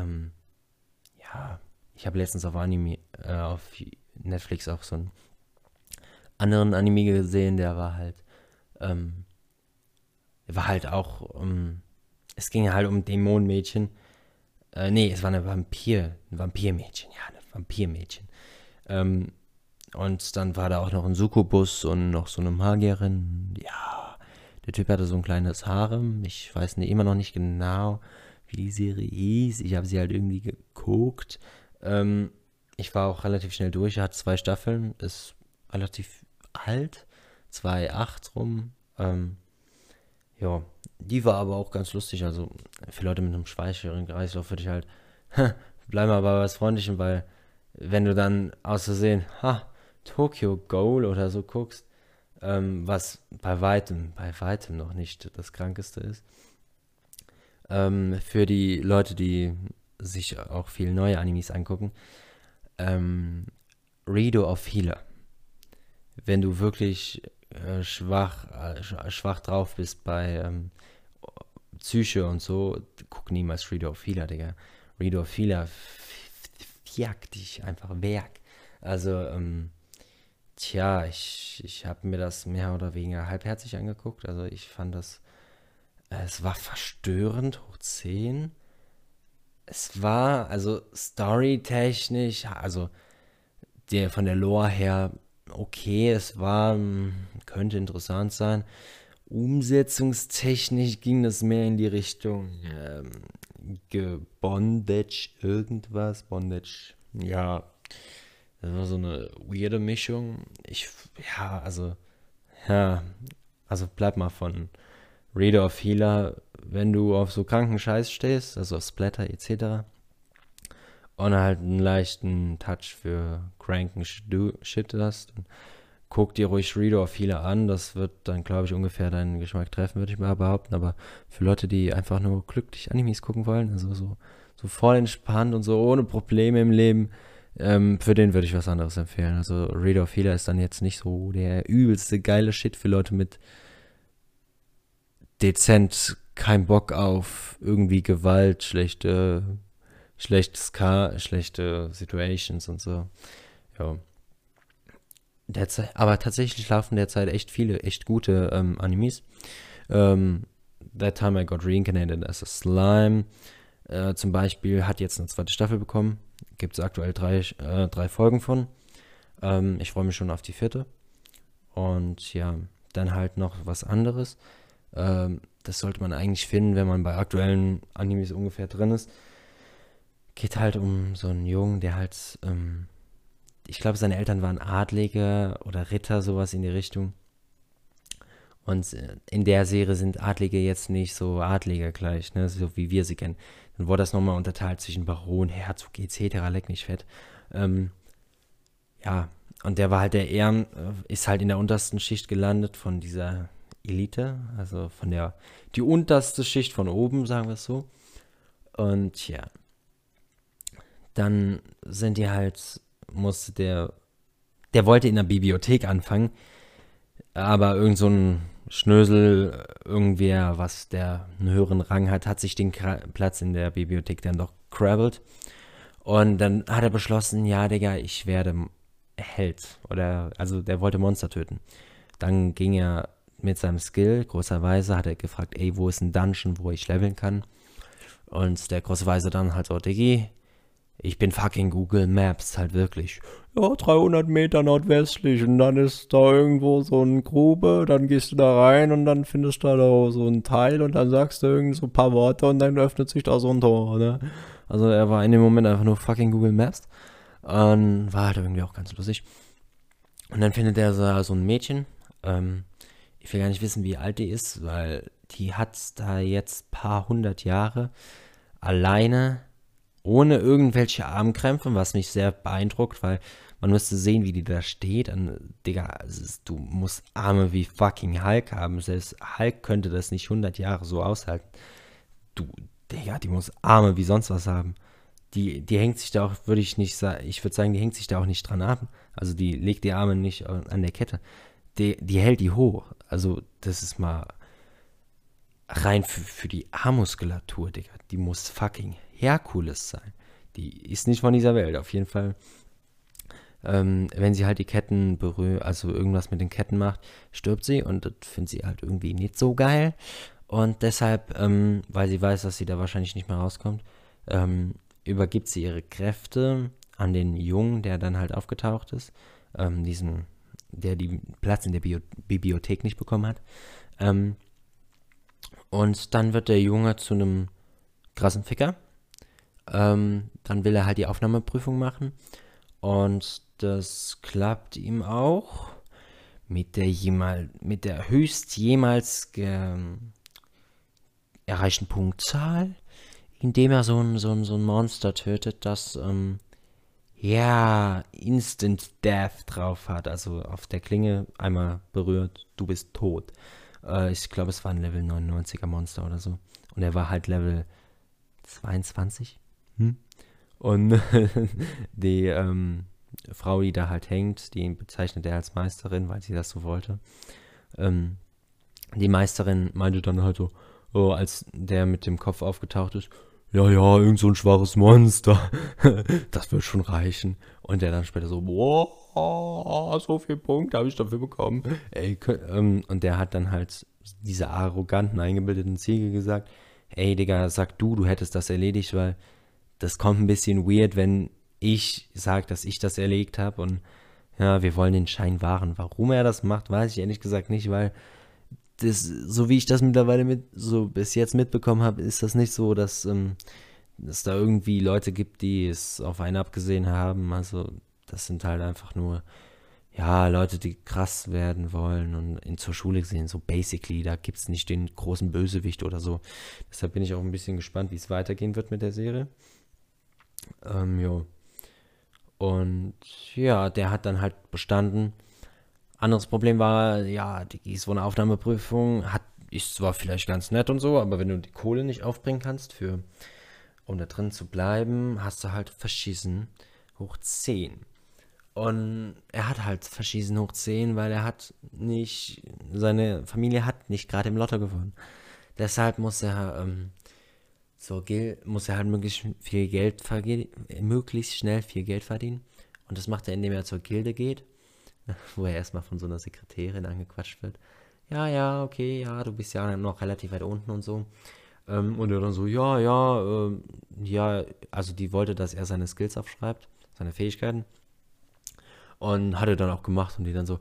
ähm, ja, ich habe letztens auf Anime, äh, auf Netflix auch so einen anderen Anime gesehen, der war halt, ähm, war halt auch, um, es ging halt um Dämonenmädchen. Äh, nee, es war eine Vampir, ein Vampirmädchen, ja, ein Vampirmädchen. Ähm, und dann war da auch noch ein Sukubus und noch so eine Magierin. Ja, der Typ hatte so ein kleines Harem. Ich weiß nicht, immer noch nicht genau, wie die Serie hieß. Ich habe sie halt irgendwie geguckt. Ähm, ich war auch relativ schnell durch. Er hat zwei Staffeln, ist relativ alt. 2,8 rum. Ähm, ja, die war aber auch ganz lustig. Also für Leute mit einem schweicheren Kreislauf würde ich halt, bleib mal bei was Freundlichem, weil wenn du dann aus Versehen, ha, Tokyo Goal oder so guckst, ähm, was bei weitem, bei weitem noch nicht das Krankeste ist. Ähm, für die Leute, die sich auch viel neue Animes angucken, ähm, Rido of Healer. Wenn du wirklich äh, schwach, äh, schwach drauf bist bei ähm, Psyche und so, guck niemals Reader of Healer, Digga. Reader of Healer jagt dich einfach weg. Also, ähm, tja, ich, ich habe mir das mehr oder weniger halbherzig angeguckt. Also ich fand das, es war verstörend hoch 10. Es war, also storytechnisch, also der von der Lore her okay, es war, hm, könnte interessant sein. Umsetzungstechnisch ging das mehr in die Richtung ähm, Bondage irgendwas. Bondage, ja, das war so eine weirde Mischung. Ich, ja, also, ja, also bleib mal von Reader of Healer, wenn du auf so kranken Scheiß stehst, also auf Splatter etc. Und halt einen leichten Touch für cranken Shit hast. Und guck dir ruhig Reader of Healer an. Das wird dann, glaube ich, ungefähr deinen Geschmack treffen, würde ich mal behaupten. Aber für Leute, die einfach nur glücklich Animes gucken wollen, also so, so voll entspannt und so ohne Probleme im Leben, ähm, für den würde ich was anderes empfehlen. Also Reader of Healer ist dann jetzt nicht so der übelste geile Shit für Leute mit dezent kein Bock auf irgendwie Gewalt, schlechte, schlechtes Car, schlechte Situations und so. Ja. Derzeit, aber tatsächlich laufen derzeit echt viele, echt gute ähm, Animes. Ähm, That Time I Got Reincarnated as a Slime äh, zum Beispiel hat jetzt eine zweite Staffel bekommen. Gibt es aktuell drei, äh, drei Folgen von. Ähm, ich freue mich schon auf die vierte. Und ja, dann halt noch was anderes. Ähm, das sollte man eigentlich finden, wenn man bei aktuellen Animes ungefähr drin ist. Geht halt um so einen Jungen, der halt, ähm, ich glaube, seine Eltern waren Adlige oder Ritter, sowas in die Richtung. Und äh, in der Serie sind Adlige jetzt nicht so Adlige gleich, ne, so wie wir sie kennen. Dann wurde das nochmal unterteilt zwischen Baron, Herzog etc. Leck nicht fett. Ähm, ja, und der war halt der Ehren, äh, ist halt in der untersten Schicht gelandet von dieser Elite, also von der, die unterste Schicht von oben, sagen wir es so. Und ja, dann sind die halt, musste der, der wollte in der Bibliothek anfangen, aber irgend so ein Schnösel, irgendwer, was der einen höheren Rang hat, hat sich den Platz in der Bibliothek dann doch crabbelt. Und dann hat er beschlossen, ja, Digga, ich werde Held. Oder, also der wollte Monster töten. Dann ging er mit seinem Skill, großerweise, hat er gefragt, ey, wo ist ein Dungeon, wo ich leveln kann? Und der große Weise dann halt so, Diggi, ich bin fucking Google Maps, halt wirklich. Ja, 300 Meter nordwestlich und dann ist da irgendwo so eine Grube, dann gehst du da rein und dann findest du da so ein Teil und dann sagst du irgend so ein paar Worte und dann öffnet sich da so ein Tor, ne? Also er war in dem Moment einfach nur fucking Google Maps und war halt irgendwie auch ganz lustig. Und dann findet er so ein Mädchen, ähm, ich will gar nicht wissen, wie alt die ist, weil die hat da jetzt paar hundert Jahre alleine ohne irgendwelche Armkrämpfe, was mich sehr beeindruckt, weil man müsste sehen, wie die da steht. Und, Digga, ist, du musst Arme wie fucking Hulk haben. Selbst Hulk könnte das nicht 100 Jahre so aushalten. Du, Digga, die muss Arme wie sonst was haben. Die, die hängt sich da auch, würde ich nicht sagen, ich würde sagen, die hängt sich da auch nicht dran ab. Also die legt die Arme nicht an der Kette. Die, die hält die hoch. Also das ist mal rein für, für die Armmuskulatur, Digga. Die muss fucking Herkules sein. Die ist nicht von dieser Welt, auf jeden Fall. Ähm, wenn sie halt die Ketten berührt, also irgendwas mit den Ketten macht, stirbt sie und das findet sie halt irgendwie nicht so geil. Und deshalb, ähm, weil sie weiß, dass sie da wahrscheinlich nicht mehr rauskommt, ähm, übergibt sie ihre Kräfte an den Jungen, der dann halt aufgetaucht ist, ähm, diesen, der den Platz in der Bio Bibliothek nicht bekommen hat. Ähm, und dann wird der Junge zu einem krassen Ficker. Ähm, dann will er halt die Aufnahmeprüfung machen. Und das klappt ihm auch mit der, jemal, mit der höchst jemals erreichten Punktzahl, indem er so ein, so ein, so ein Monster tötet, das ähm, ja Instant Death drauf hat. Also auf der Klinge einmal berührt, du bist tot. Äh, ich glaube, es war ein Level 99er Monster oder so. Und er war halt Level 22. Hm? Und die ähm, Frau, die da halt hängt, die bezeichnet er als Meisterin, weil sie das so wollte. Ähm, die Meisterin meinte dann halt so, oh, als der mit dem Kopf aufgetaucht ist, ja, ja, irgend so ein schwaches Monster. das wird schon reichen. Und der dann später so, boah, so viel Punkte habe ich dafür bekommen. Ey, ähm, und der hat dann halt diese arroganten, eingebildeten Ziege gesagt, ey, Digga, sag du, du hättest das erledigt, weil das kommt ein bisschen weird, wenn ich sage, dass ich das erlegt habe und ja, wir wollen den Schein wahren. Warum er das macht, weiß ich ehrlich gesagt nicht, weil das, so wie ich das mittlerweile mit, so bis jetzt mitbekommen habe, ist das nicht so, dass ähm, es da irgendwie Leute gibt, die es auf einen abgesehen haben. Also das sind halt einfach nur, ja, Leute, die krass werden wollen und in zur Schule sehen, so basically, da gibt es nicht den großen Bösewicht oder so. Deshalb bin ich auch ein bisschen gespannt, wie es weitergehen wird mit der Serie. Ähm, jo. Und ja, der hat dann halt bestanden. Anderes Problem war, ja, die, so eine Aufnahmeprüfung hat, ist zwar vielleicht ganz nett und so, aber wenn du die Kohle nicht aufbringen kannst, für, um da drin zu bleiben, hast du halt verschießen hoch 10. Und er hat halt verschießen hoch 10, weil er hat nicht, seine Familie hat nicht gerade im Lotto gewonnen. Deshalb muss er ähm, so muss er halt möglichst viel Geld möglichst schnell viel Geld verdienen. Und das macht er, indem er zur Gilde geht, wo er erstmal von so einer Sekretärin angequatscht wird. Ja, ja, okay, ja, du bist ja noch relativ weit unten und so. Ähm, und er dann so, ja, ja, äh, ja, also die wollte, dass er seine Skills aufschreibt, seine Fähigkeiten. Und hat er dann auch gemacht und die dann so,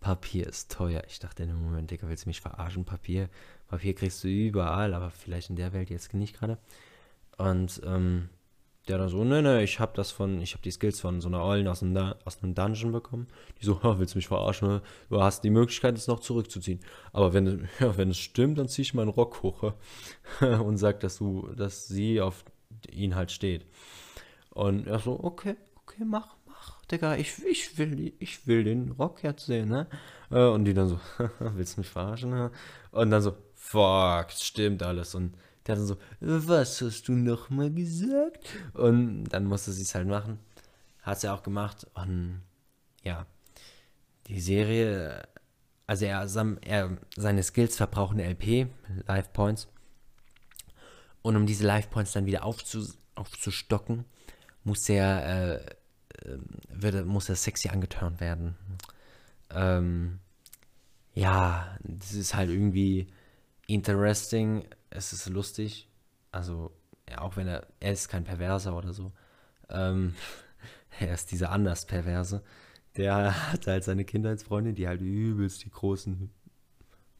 Papier ist teuer. Ich dachte in dem Moment, Digga, willst du mich verarschen? Papier, Papier kriegst du überall, aber vielleicht in der Welt jetzt nicht gerade. Und ähm, der dann so, ne, ne, ich hab das von, ich hab die Skills von so einer Eulen aus einem, aus einem Dungeon bekommen. Die so, willst du mich verarschen? Ne? Du hast die Möglichkeit, es noch zurückzuziehen. Aber wenn, ja, wenn es stimmt, dann zieh ich meinen Rock hoch und sag, dass du, dass sie auf ihn halt steht. Und er so, okay, okay, mach, mach, Digga, ich, ich will, ich will den Rock jetzt sehen, ne? Äh, und die dann so, willst du mich verarschen? Ne? Und dann so, fuck, stimmt alles. Und der dann so, was hast du nochmal gesagt? Und dann musste sie es halt machen. Hat sie auch gemacht. Und ja, die Serie, also er, er seine Skills verbrauchen LP, Life Points. Und um diese Life Points dann wieder aufzu, aufzustocken, muss er, äh, äh wird, muss er sexy angeturnt werden. Ähm, ja, das ist halt irgendwie interesting, es ist lustig. Also, ja, auch wenn er, er ist kein Perverser oder so. Ähm, er ist dieser anders Perverse. Der hat halt seine Kindheitsfreundin, die halt übelst die großen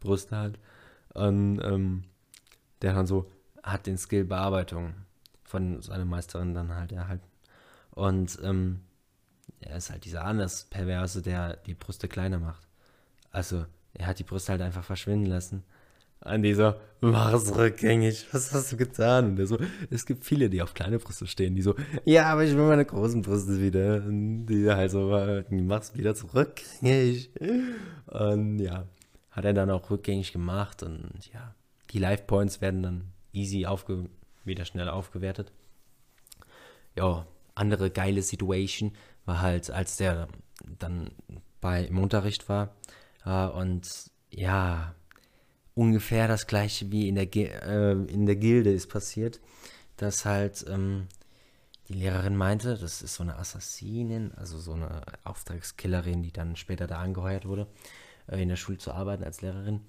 Brüste hat. Und ähm, der dann so hat den Skill Bearbeitung von seiner Meisterin dann halt erhalten. Und ähm, er ist halt dieser anders Perverse, der die Brüste kleiner macht. Also, er hat die Brüste halt einfach verschwinden lassen an dieser, mach es rückgängig, was hast du getan? Und der so, es gibt viele, die auf kleine Brüste stehen, die so, ja, aber ich will meine großen Brüste wieder. Und die halt so, mach's wieder zurückgängig. Und ja, hat er dann auch rückgängig gemacht und ja, die Life Points werden dann easy aufge wieder schnell aufgewertet. Ja, andere geile Situation war halt, als der dann bei im Unterricht war äh, und ja, ungefähr das gleiche wie in der, äh, in der Gilde ist passiert. dass halt ähm, die Lehrerin meinte, das ist so eine Assassinin, also so eine Auftragskillerin, die dann später da angeheuert wurde, äh, in der Schule zu arbeiten als Lehrerin,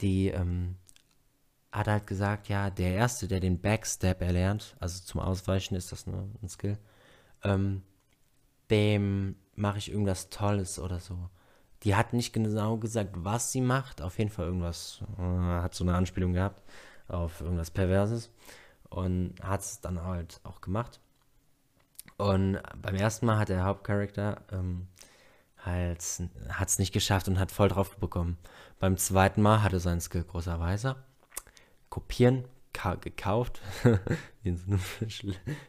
die ähm, hat halt gesagt, ja, der Erste, der den Backstep erlernt, also zum Ausweichen ist das nur ein Skill, ähm, dem mache ich irgendwas Tolles oder so. Die hat nicht genau gesagt, was sie macht, auf jeden Fall irgendwas, äh, hat so eine Anspielung gehabt auf irgendwas Perverses und hat es dann halt auch gemacht. Und beim ersten Mal hat der Hauptcharakter ähm, halt es nicht geschafft und hat voll drauf bekommen. Beim zweiten Mal hatte sein Skill großerweise kopieren gekauft in so einem,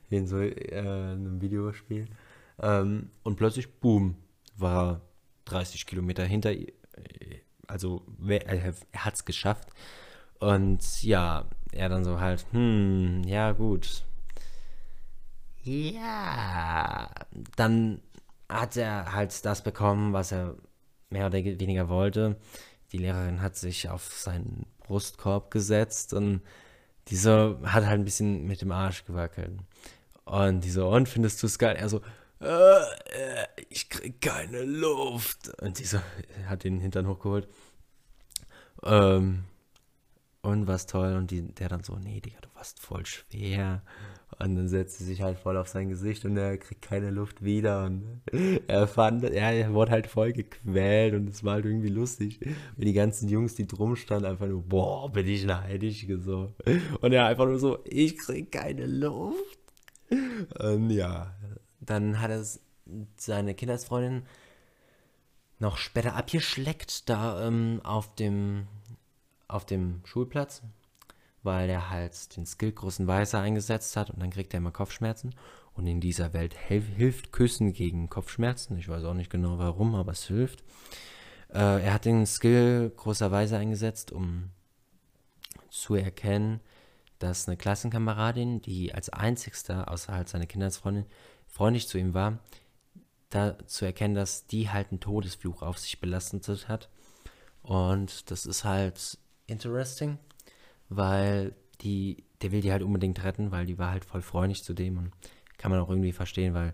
in so, äh, einem Videospiel ähm, und plötzlich boom war 30 Kilometer hinter also er, er hat es geschafft und ja er dann so halt hm ja gut ja dann hat er halt das bekommen was er mehr oder weniger wollte die Lehrerin hat sich auf seinen Brustkorb gesetzt und dieser hat halt ein bisschen mit dem Arsch gewackelt. Und dieser und findest du es geil? Er so, äh, äh, ich krieg keine Luft. Und dieser hat den Hintern hochgeholt. Ähm, und was toll. Und die, der dann so, nee, Digga, du warst voll schwer. Und dann setzt sie sich halt voll auf sein Gesicht und er kriegt keine Luft wieder. Und er fand, er wurde halt voll gequält und es war halt irgendwie lustig. Und die ganzen Jungs, die drum standen, einfach nur, boah, bin ich neidisch. So. Und er einfach nur so, ich krieg keine Luft. Und ja, dann hat er seine Kindheitsfreundin noch später abgeschleckt, da ähm, auf dem auf dem Schulplatz weil er halt den Skill großen Weißer eingesetzt hat und dann kriegt er immer Kopfschmerzen. Und in dieser Welt hilft Küssen gegen Kopfschmerzen. Ich weiß auch nicht genau warum, aber es hilft. Äh, er hat den Skill großer Weißer eingesetzt, um zu erkennen, dass eine Klassenkameradin, die als einzigster außerhalb seiner Kindheitsfreundin freundlich zu ihm war, da zu erkennen, dass die halt einen Todesfluch auf sich belastet hat. Und das ist halt interesting weil die, der will die halt unbedingt retten, weil die war halt voll freundlich zu dem und kann man auch irgendwie verstehen, weil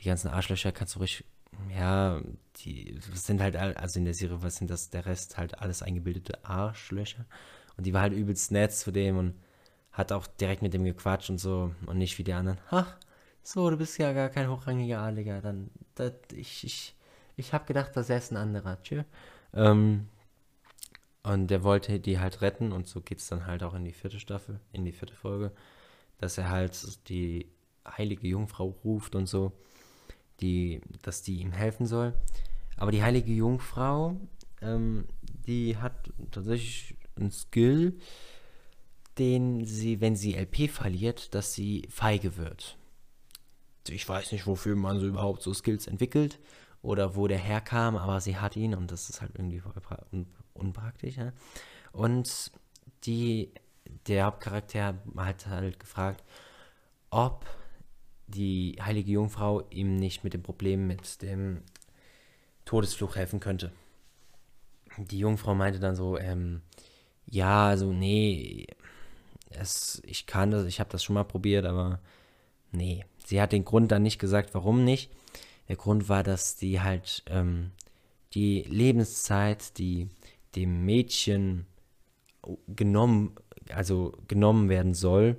die ganzen Arschlöcher kannst du richtig, ja, die sind halt, also in der Serie, was sind das, der Rest halt alles eingebildete Arschlöcher und die war halt übelst nett zu dem und hat auch direkt mit dem gequatscht und so und nicht wie die anderen, ach, so, du bist ja gar kein hochrangiger Adliger, dann, das, ich, ich, ich hab gedacht, das ist ein anderer, tschö. Ähm, und der wollte die halt retten und so geht es dann halt auch in die vierte Staffel, in die vierte Folge, dass er halt die heilige Jungfrau ruft und so, die, dass die ihm helfen soll. Aber die heilige Jungfrau, ähm, die hat tatsächlich einen Skill, den sie, wenn sie LP verliert, dass sie feige wird. Ich weiß nicht, wofür man so überhaupt so Skills entwickelt oder wo der herkam, aber sie hat ihn und das ist halt irgendwie unpraktisch. Ja? Und die, der Hauptcharakter hat halt gefragt, ob die heilige Jungfrau ihm nicht mit dem Problem mit dem Todesfluch helfen könnte. Die Jungfrau meinte dann so, ähm, ja, also nee, es, ich kann das, ich habe das schon mal probiert, aber nee. Sie hat den Grund dann nicht gesagt, warum nicht. Der Grund war, dass die halt ähm, die Lebenszeit, die dem Mädchen genommen, also genommen werden soll,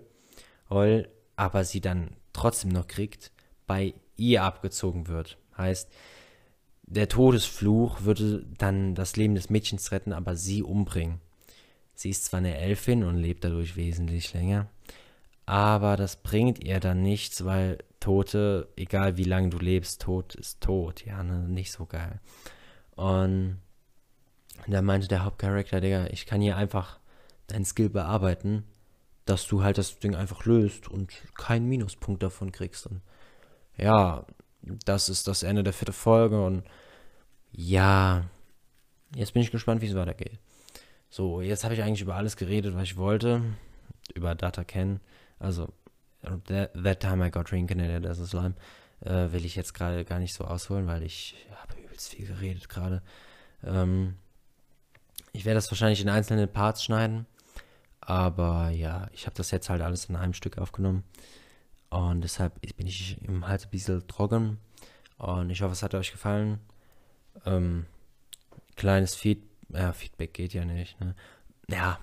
aber sie dann trotzdem noch kriegt, bei ihr abgezogen wird. Heißt, der Todesfluch würde dann das Leben des Mädchens retten, aber sie umbringen. Sie ist zwar eine Elfin und lebt dadurch wesentlich länger, aber das bringt ihr dann nichts, weil Tote, egal wie lange du lebst, tot ist tot, ja, ne? nicht so geil. Und da meinte der Hauptcharakter, Digga, ich kann hier einfach dein Skill bearbeiten, dass du halt das Ding einfach löst und keinen Minuspunkt davon kriegst. Und ja, das ist das Ende der vierten Folge und ja, jetzt bin ich gespannt, wie es weitergeht. So, jetzt habe ich eigentlich über alles geredet, was ich wollte. Über Data Ken. Also, that, that time I got reincarnated as a slime. Äh, will ich jetzt gerade gar nicht so ausholen, weil ich habe übelst viel geredet gerade. Ähm, ich werde das wahrscheinlich in einzelne Parts schneiden. Aber ja, ich habe das jetzt halt alles in einem Stück aufgenommen. Und deshalb bin ich im Hals ein bisschen trocken. Und ich hoffe, es hat euch gefallen. Ähm, kleines Feed ja, Feedback geht ja nicht. Ne? Ja,